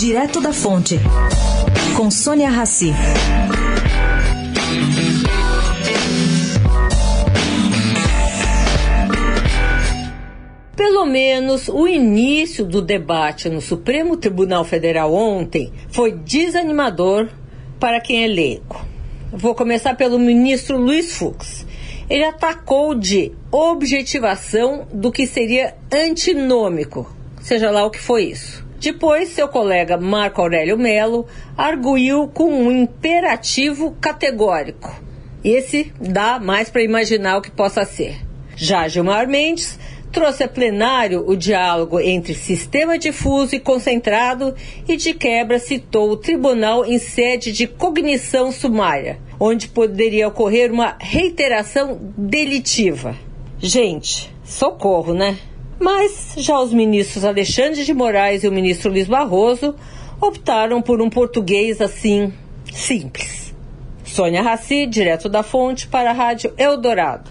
Direto da Fonte, com Sônia Rassi. Pelo menos o início do debate no Supremo Tribunal Federal ontem foi desanimador para quem é leigo. Vou começar pelo ministro Luiz Fux. Ele atacou de objetivação do que seria antinômico, seja lá o que foi isso. Depois, seu colega Marco Aurélio Melo arguiu com um imperativo categórico. Esse dá mais para imaginar o que possa ser. Já Gilmar Mendes trouxe a plenário o diálogo entre sistema difuso e concentrado e, de quebra, citou o tribunal em sede de cognição sumária, onde poderia ocorrer uma reiteração delitiva. Gente, socorro, né? Mas já os ministros Alexandre de Moraes e o ministro Luiz Barroso optaram por um português assim, simples. Sônia Raci, direto da fonte, para a Rádio Eldorado.